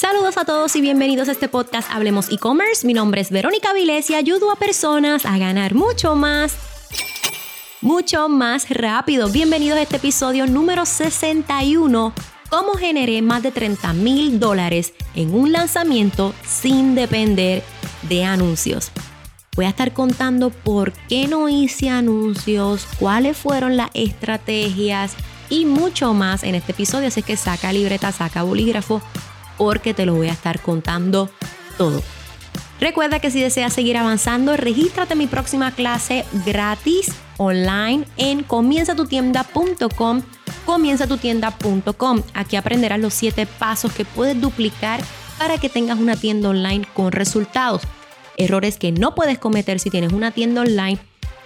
Saludos a todos y bienvenidos a este podcast Hablemos e-commerce. Mi nombre es Verónica Vilés y ayudo a personas a ganar mucho más, mucho más rápido. Bienvenidos a este episodio número 61. Cómo generé más de 30 mil dólares en un lanzamiento sin depender de anuncios. Voy a estar contando por qué no hice anuncios, cuáles fueron las estrategias y mucho más en este episodio. Así que saca libreta, saca bolígrafo porque te lo voy a estar contando todo. Recuerda que si deseas seguir avanzando, regístrate en mi próxima clase gratis online en comienzatutienda.com comienzatutienda.com. Aquí aprenderás los 7 pasos que puedes duplicar para que tengas una tienda online con resultados. Errores que no puedes cometer si tienes una tienda online,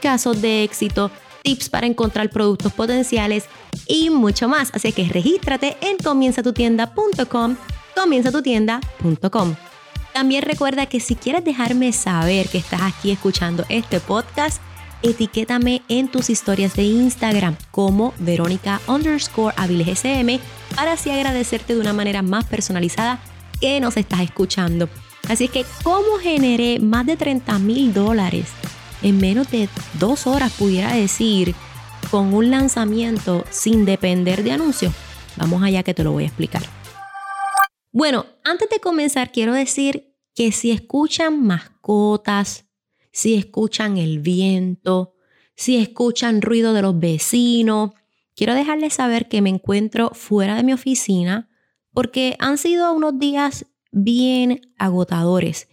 casos de éxito, tips para encontrar productos potenciales y mucho más. Así que regístrate en comienzatutienda.com comienzatutienda.com. También recuerda que si quieres dejarme saber que estás aquí escuchando este podcast, etiquétame en tus historias de Instagram como Verónica underscore para así agradecerte de una manera más personalizada que nos estás escuchando. Así es que, ¿cómo generé más de 30 mil dólares en menos de dos horas, pudiera decir, con un lanzamiento sin depender de anuncios? Vamos allá que te lo voy a explicar. Bueno, antes de comenzar, quiero decir que si escuchan mascotas, si escuchan el viento, si escuchan ruido de los vecinos, quiero dejarles saber que me encuentro fuera de mi oficina porque han sido unos días bien agotadores.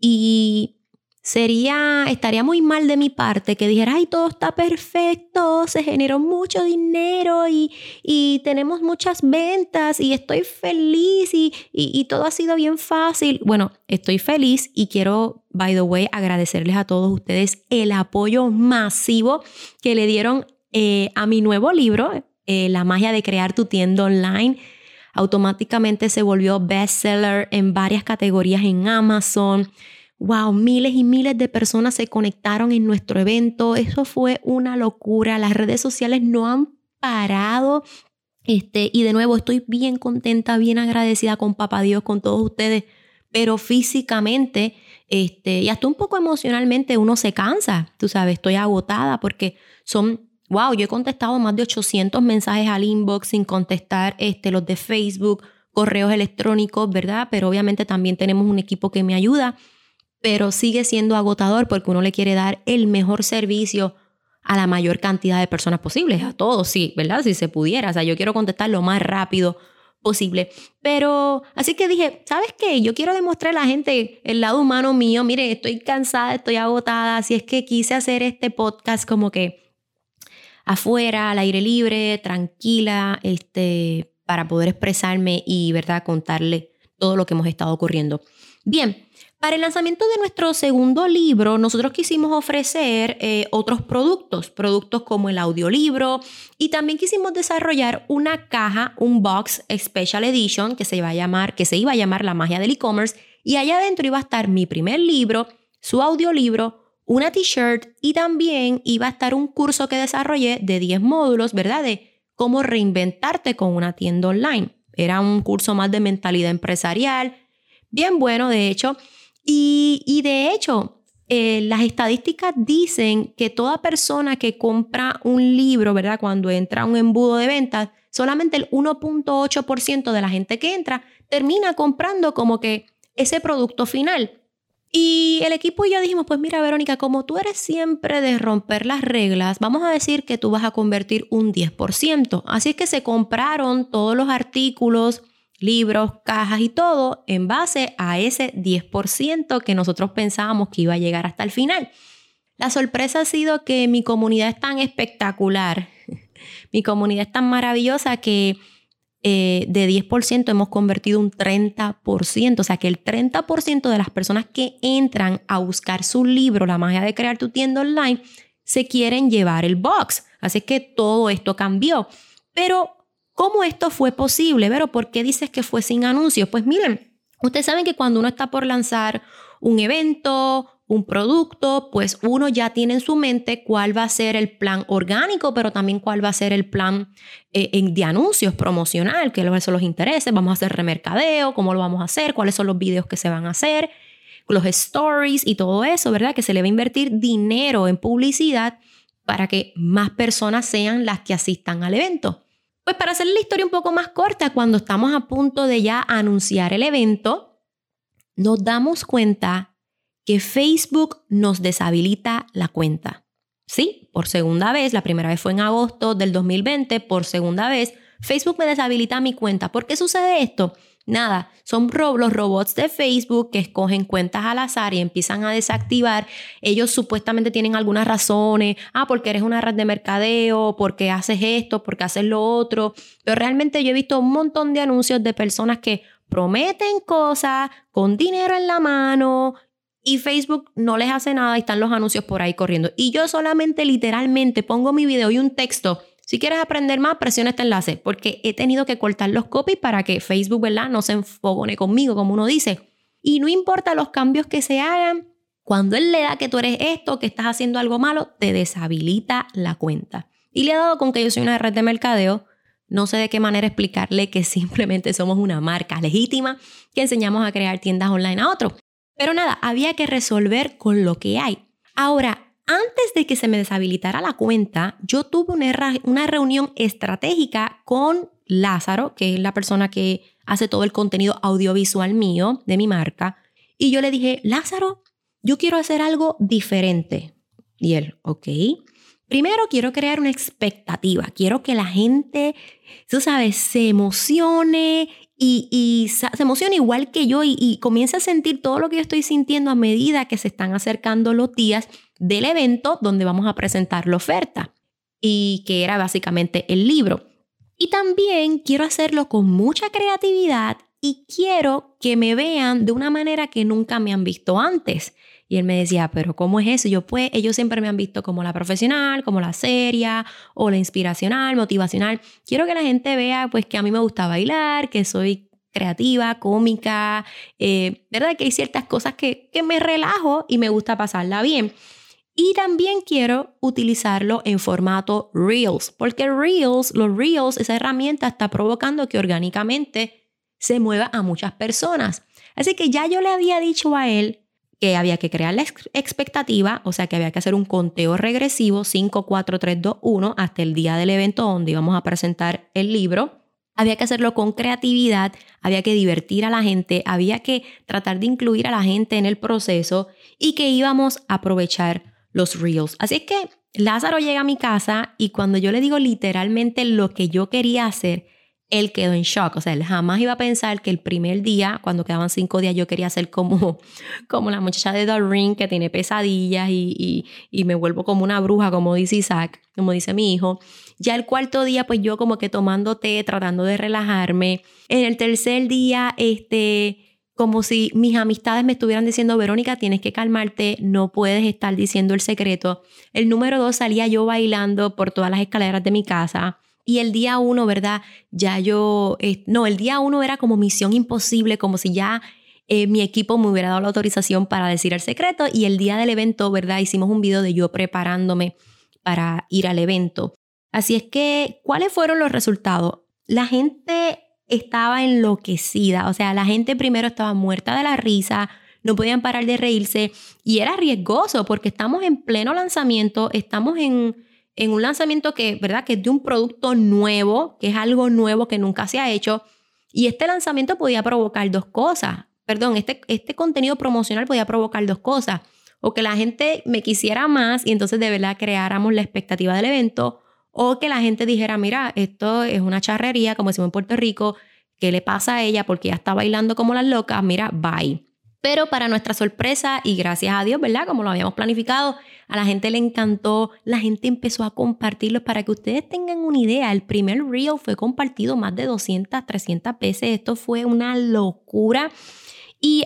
Y sería, estaría muy mal de mi parte que dijera, ay, todo está perfecto, se generó mucho dinero y, tenemos muchas ventas y estoy feliz y, y, todo ha sido bien fácil. Bueno, estoy feliz y quiero, by the way, agradecerles a todos ustedes el apoyo masivo que le dieron eh, a mi nuevo libro, eh, La magia de crear tu tienda online. Automáticamente se volvió bestseller en varias categorías en Amazon wow, miles y miles de personas se conectaron en nuestro evento. Eso fue una locura. Las redes sociales no han parado. Este, y de nuevo, estoy bien contenta, bien agradecida con Papá Dios, con todos ustedes, pero físicamente este, y hasta un poco emocionalmente uno se cansa, tú sabes, estoy agotada porque son, wow, yo he contestado más de 800 mensajes al inbox sin contestar este, los de Facebook, correos electrónicos, ¿verdad? Pero obviamente también tenemos un equipo que me ayuda pero sigue siendo agotador porque uno le quiere dar el mejor servicio a la mayor cantidad de personas posibles, a todos, sí, ¿verdad? Si se pudiera, o sea, yo quiero contestar lo más rápido posible. Pero así que dije, ¿sabes qué? Yo quiero demostrar a la gente el lado humano mío, mire, estoy cansada, estoy agotada, así es que quise hacer este podcast como que afuera, al aire libre, tranquila, este, para poder expresarme y, ¿verdad?, contarle todo lo que hemos estado ocurriendo. Bien, para el lanzamiento de nuestro segundo libro, nosotros quisimos ofrecer eh, otros productos, productos como el audiolibro y también quisimos desarrollar una caja, un box Special Edition que se iba a llamar, que se iba a llamar La magia del e-commerce y allá adentro iba a estar mi primer libro, su audiolibro, una t-shirt y también iba a estar un curso que desarrollé de 10 módulos, ¿verdad? De cómo reinventarte con una tienda online. Era un curso más de mentalidad empresarial, bien bueno, de hecho. Y, de hecho, eh, las estadísticas dicen que toda persona que compra un libro, ¿verdad? Cuando entra a un embudo de ventas, solamente el 1.8% de la gente que entra termina comprando como que ese producto final. Y el equipo y yo dijimos, pues mira Verónica, como tú eres siempre de romper las reglas, vamos a decir que tú vas a convertir un 10%. Así es que se compraron todos los artículos libros, cajas y todo en base a ese 10% que nosotros pensábamos que iba a llegar hasta el final. La sorpresa ha sido que mi comunidad es tan espectacular, mi comunidad es tan maravillosa que eh, de 10% hemos convertido un 30%, o sea que el 30% de las personas que entran a buscar su libro, La magia de crear tu tienda online, se quieren llevar el box. Así que todo esto cambió. Pero ¿Cómo esto fue posible? Pero ¿por qué dices que fue sin anuncios? Pues miren, ustedes saben que cuando uno está por lanzar un evento, un producto, pues uno ya tiene en su mente cuál va a ser el plan orgánico, pero también cuál va a ser el plan eh, de anuncios promocional, que son los intereses, vamos a hacer remercadeo, cómo lo vamos a hacer, cuáles son los videos que se van a hacer, los stories y todo eso, ¿verdad? Que se le va a invertir dinero en publicidad para que más personas sean las que asistan al evento. Pues para hacer la historia un poco más corta, cuando estamos a punto de ya anunciar el evento, nos damos cuenta que Facebook nos deshabilita la cuenta. Sí, por segunda vez, la primera vez fue en agosto del 2020, por segunda vez, Facebook me deshabilita mi cuenta. ¿Por qué sucede esto? Nada, son los robots de Facebook que escogen cuentas al azar y empiezan a desactivar. Ellos supuestamente tienen algunas razones. Ah, porque eres una red de mercadeo, porque haces esto, porque haces lo otro. Pero realmente yo he visto un montón de anuncios de personas que prometen cosas con dinero en la mano y Facebook no les hace nada y están los anuncios por ahí corriendo. Y yo solamente literalmente pongo mi video y un texto. Si quieres aprender más, presiona este enlace, porque he tenido que cortar los copies para que Facebook, ¿verdad? No se enfogone conmigo, como uno dice. Y no importa los cambios que se hagan, cuando él le da que tú eres esto, que estás haciendo algo malo, te deshabilita la cuenta. Y le ha dado con que yo soy una red de mercadeo. No sé de qué manera explicarle que simplemente somos una marca legítima que enseñamos a crear tiendas online a otros. Pero nada, había que resolver con lo que hay. Ahora, antes de que se me deshabilitara la cuenta, yo tuve una, una reunión estratégica con Lázaro, que es la persona que hace todo el contenido audiovisual mío de mi marca. Y yo le dije, Lázaro, yo quiero hacer algo diferente. Y él, ok. Primero quiero crear una expectativa. Quiero que la gente, tú sabes, se emocione y, se emociona igual que yo y, y comienza a sentir todo lo que yo estoy sintiendo a medida que se están acercando los días del evento donde vamos a presentar la oferta y que era básicamente el libro. Y también quiero hacerlo con mucha creatividad y quiero que me vean de una manera que nunca me han visto antes. Y él me decía, pero ¿cómo es eso? yo, pues, ellos siempre me han visto como la profesional, como la seria, o la inspiracional, motivacional. Quiero que la gente vea, pues, que a mí me gusta bailar, que soy creativa, cómica, eh, ¿verdad? Que hay ciertas cosas que, que me relajo y me gusta pasarla bien. Y también quiero utilizarlo en formato Reels, porque Reels, los Reels, esa herramienta está provocando que orgánicamente se mueva a muchas personas. Así que ya yo le había dicho a él que había que crear la expectativa, o sea que había que hacer un conteo regresivo 5, 4, 3, 2, 1 hasta el día del evento donde íbamos a presentar el libro. Había que hacerlo con creatividad, había que divertir a la gente, había que tratar de incluir a la gente en el proceso y que íbamos a aprovechar los reels. Así que Lázaro llega a mi casa y cuando yo le digo literalmente lo que yo quería hacer, él quedó en shock. O sea, él jamás iba a pensar que el primer día, cuando quedaban cinco días, yo quería ser como, como la muchacha de The que tiene pesadillas y, y, me vuelvo como una bruja, como dice Isaac, como dice mi hijo. Ya el cuarto día, pues yo como que tomando té, tratando de relajarme. En el tercer día, este como si mis amistades me estuvieran diciendo, Verónica, tienes que calmarte, no puedes estar diciendo el secreto. El número dos salía yo bailando por todas las escaleras de mi casa. Y el día uno, ¿verdad? Ya yo, eh, no, el día uno era como misión imposible, como si ya eh, mi equipo me hubiera dado la autorización para decir el secreto. Y el día del evento, ¿verdad? Hicimos un video de yo preparándome para ir al evento. Así es que, ¿cuáles fueron los resultados? La gente estaba enloquecida, o sea, la gente primero estaba muerta de la risa, no podían parar de reírse y era riesgoso porque estamos en pleno lanzamiento, estamos en en un lanzamiento que, ¿verdad? Que es de un producto nuevo, que es algo nuevo que nunca se ha hecho. Y este lanzamiento podía provocar dos cosas. Perdón, este, este contenido promocional podía provocar dos cosas. O que la gente me quisiera más y entonces de verdad creáramos la expectativa del evento. O que la gente dijera, mira, esto es una charrería, como decimos en Puerto Rico, ¿qué le pasa a ella? Porque ya está bailando como las locas, mira, bye. Pero para nuestra sorpresa y gracias a Dios, ¿verdad? Como lo habíamos planificado, a la gente le encantó, la gente empezó a compartirlos para que ustedes tengan una idea. El primer reel fue compartido más de 200, 300 veces. Esto fue una locura. Y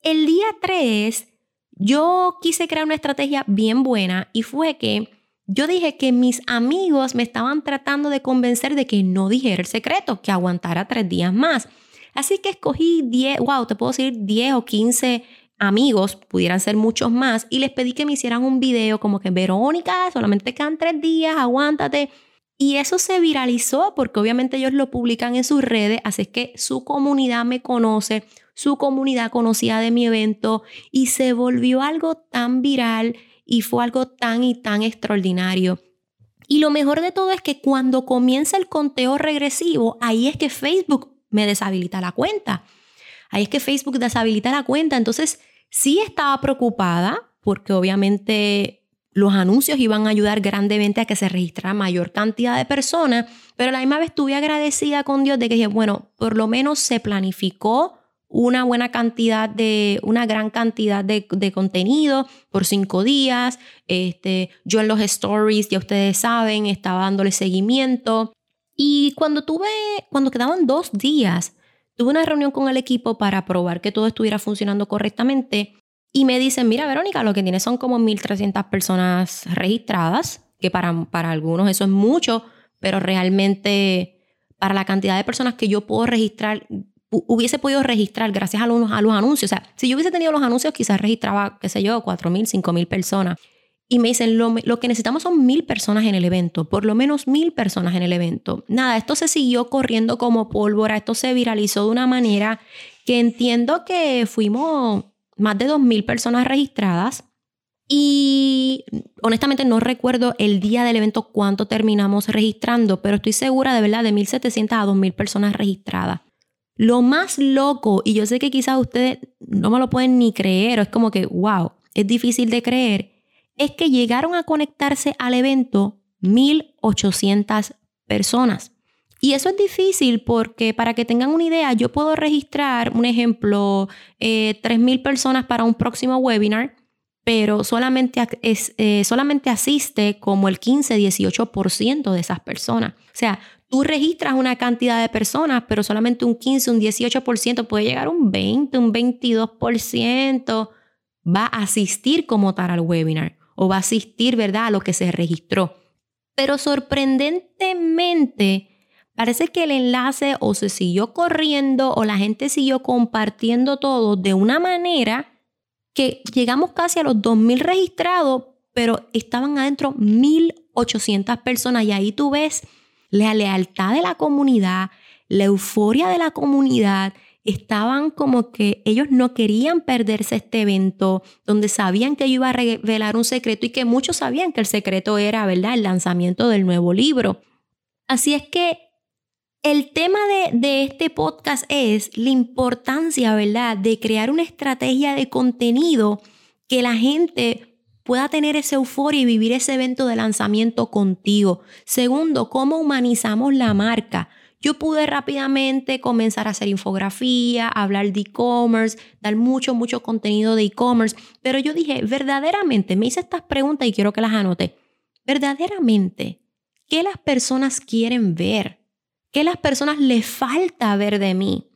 el día 3, yo quise crear una estrategia bien buena y fue que yo dije que mis amigos me estaban tratando de convencer de que no dijera el secreto, que aguantara tres días más. Así que escogí 10, wow, te puedo decir 10 o 15 amigos, pudieran ser muchos más, y les pedí que me hicieran un video como que Verónica, solamente quedan tres días, aguántate. Y eso se viralizó porque obviamente ellos lo publican en sus redes, así que su comunidad me conoce, su comunidad conocía de mi evento y se volvió algo tan viral y fue algo tan y tan extraordinario. Y lo mejor de todo es que cuando comienza el conteo regresivo, ahí es que Facebook me deshabilita la cuenta. Ahí es que Facebook deshabilita la cuenta. Entonces, sí estaba preocupada porque obviamente los anuncios iban a ayudar grandemente a que se registrara mayor cantidad de personas, pero la misma vez estuve agradecida con Dios de que dije, bueno, por lo menos se planificó una buena cantidad de, una gran cantidad de, contenido por cinco días. Este, yo en los stories, ya ustedes saben, estaba dándole seguimiento. Y cuando tuve, cuando quedaban dos días Tuve una reunión con el equipo para probar que todo estuviera funcionando correctamente y me dicen, mira Verónica, lo que tienes son como 1.300 personas registradas, que para, para algunos eso es mucho, pero realmente para la cantidad de personas que yo puedo registrar, hubiese podido registrar gracias a los, a los anuncios. O sea, si yo hubiese tenido los anuncios, quizás registraba, qué sé yo, 4.000, 5.000 personas y me dicen, lo, que necesitamos son mil personas en el evento, por lo menos mil personas en el evento. Nada, esto se siguió corriendo como pólvora, esto se viralizó de una manera que entiendo que fuimos más de dos mil personas registradas. Y honestamente no recuerdo el día del evento cuánto terminamos registrando, pero estoy segura de verdad de 1.700 a 2.000 personas registradas. Lo más loco, y yo sé que quizás ustedes no me lo pueden ni creer, o es como que, wow, es difícil de creer, es que llegaron a conectarse al evento 1.800 personas. Y eso es difícil porque para que tengan una idea, yo puedo registrar, un ejemplo, eh, 3.000 personas para un próximo webinar, pero solamente, eh, solamente asiste como el 15-18% de esas personas. O sea, tú registras una cantidad de personas, pero solamente un 15, un 18% puede llegar un 20, un 22% va a asistir como tal al webinar o va a asistir, ¿verdad?, a lo que se registró. Pero sorprendentemente, parece que el enlace o se siguió corriendo o la gente siguió compartiendo todo de una manera que llegamos casi a los 2.000 registrados, pero estaban adentro 1.800 personas y ahí tú ves la lealtad de la comunidad, la euforia de la comunidad estaban como que ellos no querían perderse este evento donde sabían que yo iba a revelar un secreto y que muchos sabían que el secreto era, ¿verdad?, el lanzamiento del nuevo libro. Así es que el tema de, de este podcast es la importancia, ¿verdad?, de crear una estrategia de contenido que la gente pueda tener esa euforia y vivir ese evento de lanzamiento contigo. Segundo, cómo humanizamos la marca yo pude rápidamente comenzar a hacer infografía, hablar de e-commerce, dar mucho, mucho contenido de e-commerce, pero yo dije, verdaderamente, me hice estas preguntas y quiero que las anote. Verdaderamente, ¿qué las personas quieren ver? ¿Qué las personas les falta ver de mí?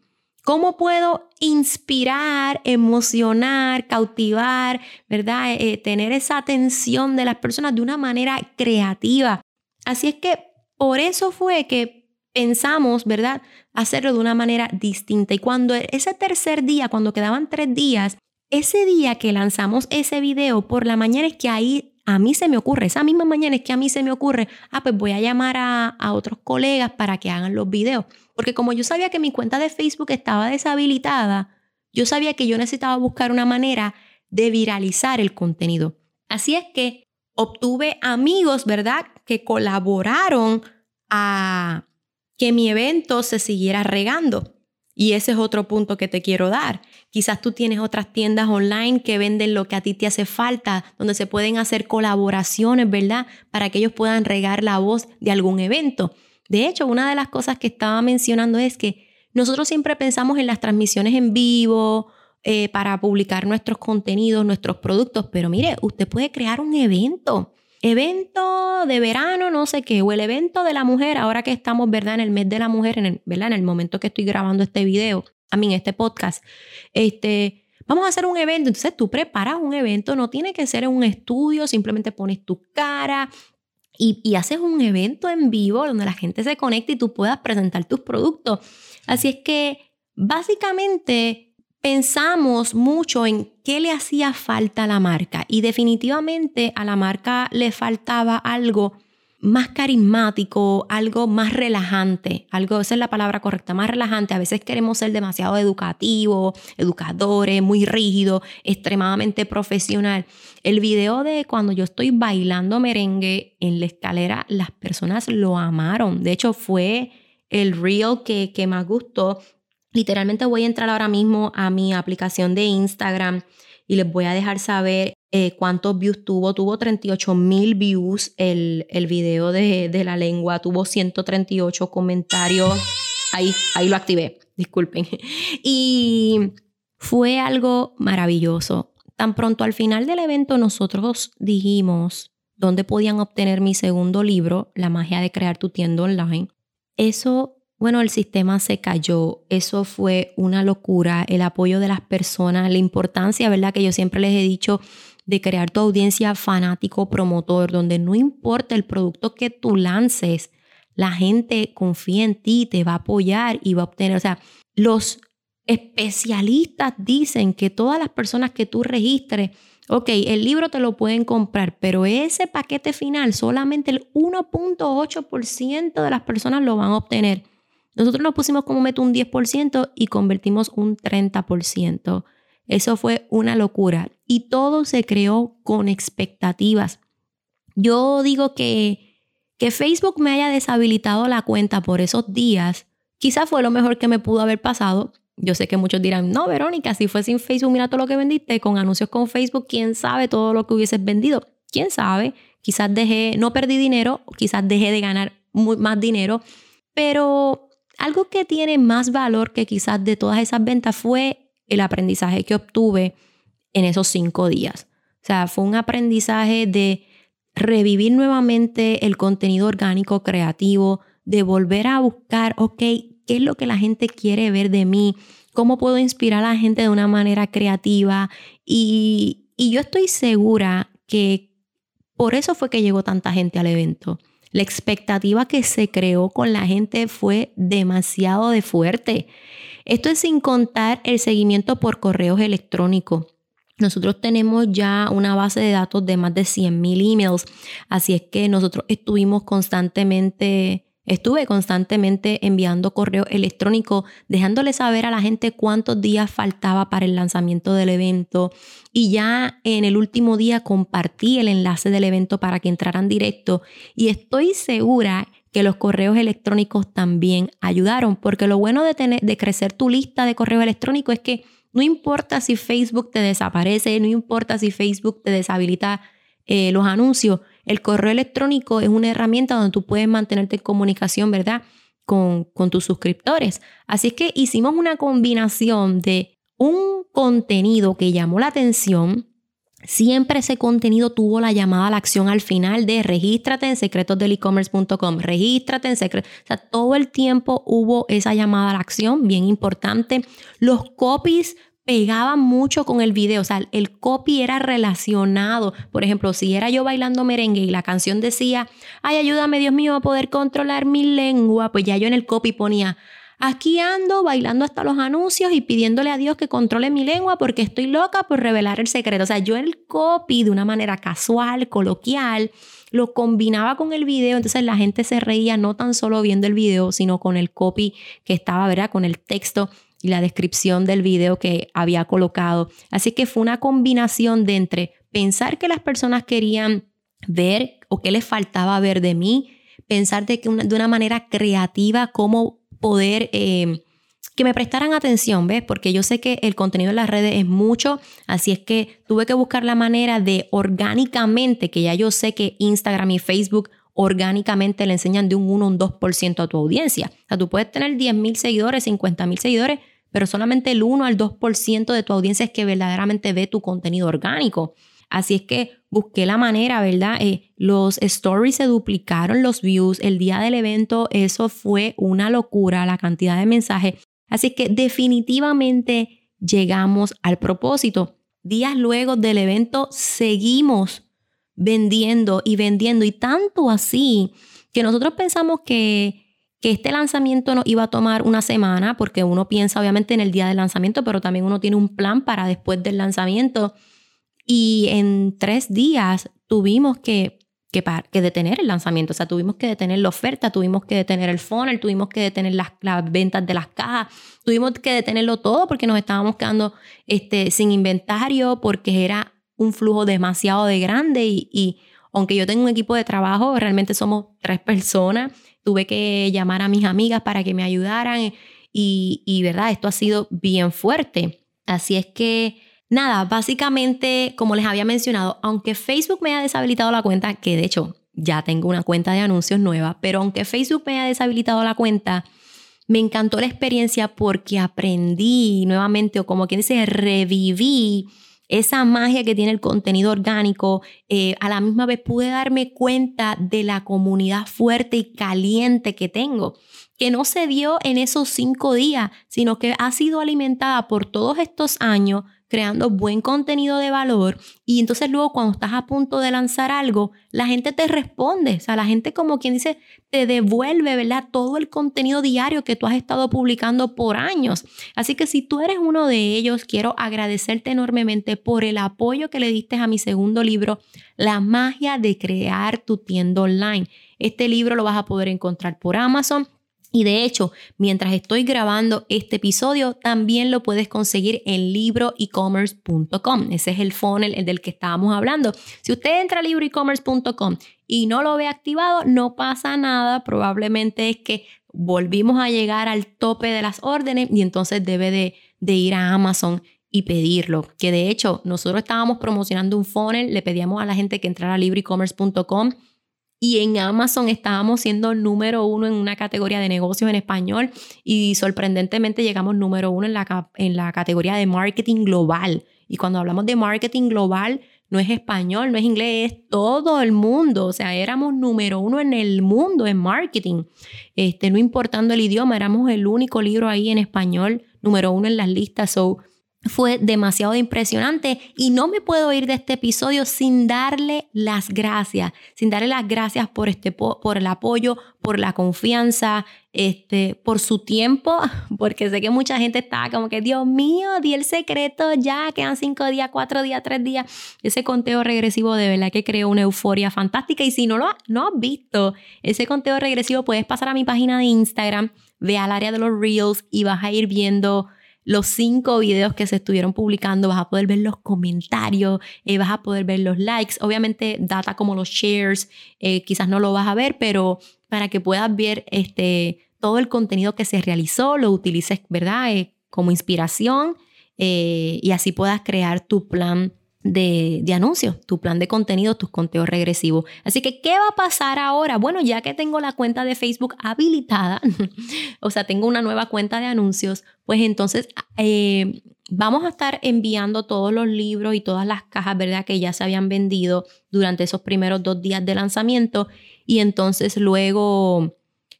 ¿Cómo puedo inspirar, emocionar, cautivar, ¿verdad? Eh, tener esa atención de las personas de una manera creativa. Así es que por eso fue que pensamos, ¿verdad?, hacerlo de una manera distinta. Y cuando ese tercer día, cuando quedaban tres días, ese día que lanzamos ese video por la mañana es que ahí a mí se me ocurre, esa misma mañana es que a mí se me ocurre, ah, pues voy a llamar a, a otros colegas para que hagan los videos. Porque como yo sabía que mi cuenta de Facebook estaba deshabilitada, yo sabía que yo necesitaba buscar una manera de viralizar el contenido. Así es que obtuve amigos, ¿verdad?, que colaboraron a, que mi evento se siguiera regando. Y ese es otro punto que te quiero dar. Quizás tú tienes otras tiendas online que venden lo que a ti te hace falta, donde se pueden hacer colaboraciones, ¿verdad? Para que ellos puedan regar la voz de algún evento. De hecho, una de las cosas que estaba mencionando es que nosotros siempre pensamos en las transmisiones en vivo eh, para publicar nuestros contenidos, nuestros productos, pero mire, usted puede crear un evento evento de verano, no sé qué, o el evento de la mujer, ahora que estamos, ¿verdad? En el mes de la mujer, en el, ¿verdad? En el momento que estoy grabando este video, a mí, este podcast, este, vamos a hacer un evento. Entonces tú preparas un evento, no tiene que ser en un estudio, simplemente pones tu cara y, y haces un evento en vivo donde la gente se conecte y tú puedas presentar tus productos. Así es que básicamente pensamos mucho en qué le hacía falta a la marca y definitivamente a la marca le faltaba algo más carismático, algo más relajante, algo, esa es la palabra correcta, más relajante. A veces queremos ser demasiado educativos, educadores, muy rígidos, extremadamente profesional. El video de cuando yo estoy bailando merengue en la escalera, las personas lo amaron. De hecho, fue el reel que, que más gustó. Literalmente voy a entrar ahora mismo a mi aplicación de Instagram y les voy a dejar saber eh, cuántos views tuvo. Tuvo 38 mil views el, el video de, de, la lengua, tuvo 138 comentarios. Ahí, ahí lo activé, disculpen. Y fue algo maravilloso. Tan pronto al final del evento nosotros dijimos dónde podían obtener mi segundo libro, La magia de crear tu tienda online. Eso bueno, el sistema se cayó, eso fue una locura, el apoyo de las personas, la importancia, ¿verdad? Que yo siempre les he dicho de crear tu audiencia fanático promotor, donde no importa el producto que tú lances, la gente confía en ti, te va a apoyar y va a obtener, o sea, los especialistas dicen que todas las personas que tú registres, ok, el libro te lo pueden comprar, pero ese paquete final solamente el 1.8% de las personas lo van a obtener. Nosotros nos pusimos como meta un 10% y convertimos un 30%. Eso fue una locura y todo se creó con expectativas. Yo digo que, que Facebook me haya deshabilitado la cuenta por esos días, quizás fue lo mejor que me pudo haber pasado. Yo sé que muchos dirán, no, Verónica, si fue sin Facebook, mira todo lo que vendiste, con anuncios con Facebook, quién sabe todo lo que hubieses vendido. Quién sabe, quizás dejé, no perdí dinero, quizás dejé de ganar más dinero, pero algo que tiene más valor que quizás de todas esas ventas fue el aprendizaje que obtuve en esos cinco días. O sea, fue un aprendizaje de revivir nuevamente el contenido orgánico creativo, de volver a buscar, ok, ¿qué es lo que la gente quiere ver de mí? ¿Cómo puedo inspirar a la gente de una manera creativa? Y, y yo estoy segura que por eso fue que llegó tanta gente al evento. La expectativa que se creó con la gente fue demasiado de fuerte. Esto es sin contar el seguimiento por correos electrónicos. Nosotros tenemos ya una base de datos de más de 100.000 emails, así es que nosotros estuvimos constantemente Estuve constantemente enviando correo electrónico, dejándole saber a la gente cuántos días faltaba para el lanzamiento del evento. Y ya en el último día compartí el enlace del evento para que entraran directo. Y estoy segura que los correos electrónicos también ayudaron, porque lo bueno de, tener, de crecer tu lista de correo electrónico es que no importa si Facebook te desaparece, no importa si Facebook te deshabilita eh, los anuncios, el correo electrónico es una herramienta donde tú puedes mantenerte en comunicación, ¿verdad? Con, con tus suscriptores. Así es que hicimos una combinación de un contenido que llamó la atención, Siempre ese contenido tuvo la llamada a la acción al final de regístrate en secretosdelecommerce.com, regístrate en secretos. O sea, todo el tiempo hubo esa llamada a la acción, bien importante. Los copies pegaba mucho con el video, o sea, el copy era relacionado. Por ejemplo, si era yo bailando merengue y la canción decía, ay, ayúdame Dios mío a poder controlar mi lengua, pues ya yo en el copy ponía, aquí ando bailando hasta los anuncios y pidiéndole a Dios que controle mi lengua porque estoy loca por revelar el secreto. O sea, yo el copy de una manera casual, coloquial, lo combinaba con el video, entonces la gente se reía no tan solo viendo el video, sino con el copy que estaba, ¿verdad? Con el texto y la descripción del video que había colocado. Así que fue una combinación de entre pensar que las personas querían ver o qué les faltaba ver de mí, pensar de, que de una manera creativa cómo poder... Eh, que me prestaran atención, ¿ves? Porque yo sé que el contenido en las redes es mucho, así es que tuve que buscar la manera de orgánicamente, que ya yo sé que Instagram y Facebook orgánicamente le enseñan de un 1 o un 2% a tu audiencia. O sea, tú puedes tener 10 mil seguidores, 50 mil seguidores, pero solamente el 1 al 2% de tu audiencia es que verdaderamente ve tu contenido orgánico. Así es que busqué la manera, ¿verdad? Eh, los stories se duplicaron los views. El día del evento, eso fue una locura, la cantidad de mensajes. Así que definitivamente llegamos al propósito. Días luego del evento seguimos vendiendo y vendiendo y tanto así que nosotros pensamos que, que este lanzamiento no iba a tomar una semana, porque uno piensa obviamente en el día del lanzamiento, pero también uno tiene un plan para después del lanzamiento. Y en tres días tuvimos que, que, que detener el lanzamiento, o sea, tuvimos que detener la oferta, tuvimos que detener el funnel, tuvimos que detener las, las ventas de las cajas, tuvimos que detenerlo todo porque nos estábamos quedando este, sin inventario, porque era un flujo demasiado de grande y, y aunque yo tengo un equipo de trabajo, realmente somos tres personas tuve que llamar a mis amigas para que me ayudaran y, verdad, esto ha sido bien fuerte. Así es que nada, básicamente, como les había mencionado, aunque Facebook me haya deshabilitado la cuenta, que de hecho ya tengo una cuenta de anuncios nueva, pero aunque Facebook me haya deshabilitado la cuenta, me encantó la experiencia porque aprendí nuevamente, o como quien dice, reviví esa magia que tiene el contenido orgánico, eh, a la misma vez pude darme cuenta de la comunidad fuerte y caliente que tengo, que no se dio en esos cinco días, sino que ha sido alimentada por todos estos años creando buen contenido de valor y entonces luego cuando estás a punto de lanzar algo, la gente te responde, o sea, la gente como quien dice, te devuelve, ¿verdad? Todo el contenido diario que tú has estado publicando por años. Así que si tú eres uno de ellos, quiero agradecerte enormemente por el apoyo que le diste a mi segundo libro, La magia de crear tu tienda online. Este libro lo vas a poder encontrar por Amazon y de hecho, mientras estoy grabando este episodio, también lo puedes conseguir en libroecommerce.com. Ese es el funnel del que estábamos hablando. Si usted entra a libroecommerce.com y no lo ve activado, no pasa nada. Probablemente es que volvimos a llegar al tope de las órdenes y entonces debe de, de ir a Amazon y pedirlo. Que de hecho, nosotros estábamos promocionando un funnel, le pedíamos a la gente que entrara a libroecommerce.com y en Amazon estábamos siendo número uno en una categoría de negocios en español y sorprendentemente llegamos número uno en la, en la categoría de marketing global. Y cuando hablamos de marketing global, no es español, no es inglés, es todo el mundo. O sea, éramos número uno en el mundo en marketing. Este, no importando el idioma, éramos el único libro ahí en español, número uno en las listas. So, fue demasiado impresionante y no me puedo ir de este episodio sin darle las gracias, sin darle las gracias por, este, por el apoyo, por la confianza, este, por su tiempo, porque sé que mucha gente está como que, Dios mío, di el secreto, ya quedan cinco días, cuatro días, tres días. Ese conteo regresivo de verdad que creó una euforia fantástica y si no lo no has visto ese conteo regresivo, puedes pasar a mi página de Instagram, ve al área de los reels y vas a ir viendo los cinco videos que se estuvieron publicando, vas a poder ver los comentarios, eh, vas a poder ver los likes, obviamente data como los shares, eh, quizás no lo vas a ver, pero para que puedas ver este, todo el contenido que se realizó, lo utilices, ¿verdad? Eh, como inspiración y así puedas crear tu plan de, anuncios, tu plan de contenido, tus conteos regresivos. Así que, ¿qué va a pasar ahora? Bueno, ya que tengo la cuenta de Facebook habilitada, o sea, tengo una nueva cuenta de anuncios, pues entonces eh, vamos a estar enviando todos los libros y todas las cajas, ¿verdad? Que ya se habían vendido durante esos primeros dos días de lanzamiento. Y entonces luego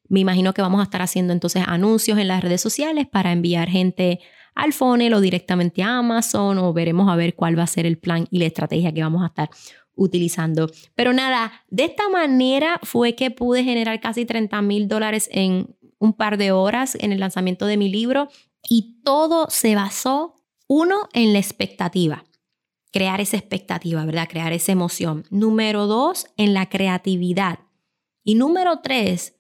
me imagino que vamos a estar haciendo entonces anuncios en las redes sociales para enviar gente al funnel o directamente a Amazon o veremos a ver cuál va a ser el plan y la estrategia que vamos a estar utilizando. Pero nada, de esta manera fue que pude generar casi 30 mil dólares en un par de horas en el lanzamiento de mi libro y todo se basó, uno, en la expectativa, crear esa expectativa, ¿verdad? Crear esa emoción. Número dos, en la creatividad. Y número tres,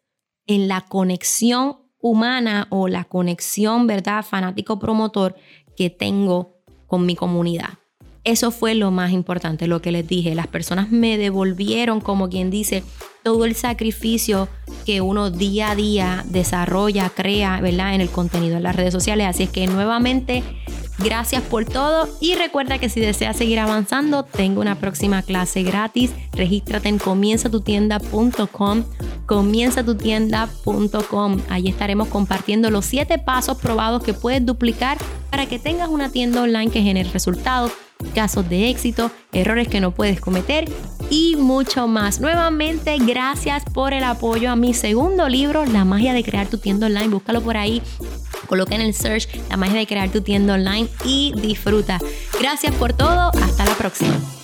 en la conexión humana o la conexión, ¿verdad? Fanático promotor que tengo con mi comunidad. Eso fue lo más importante, lo que les dije. Las personas me devolvieron, como quien dice, todo el sacrificio que uno día a día desarrolla, crea, ¿verdad? En el contenido en las redes sociales. Así es que nuevamente Gracias por todo y recuerda que si deseas seguir avanzando, tengo una próxima clase gratis. Regístrate en comienzatutienda.com, comienzatutienda.com. Ahí estaremos compartiendo los 7 pasos probados que puedes duplicar para que tengas una tienda online que genere resultados, casos de éxito, errores que no puedes cometer y mucho más. Nuevamente, gracias por el apoyo a mi segundo libro, La magia de crear tu tienda online. Búscalo por ahí Coloca en el search la magia de crear tu tienda online y disfruta. Gracias por todo. Hasta la próxima.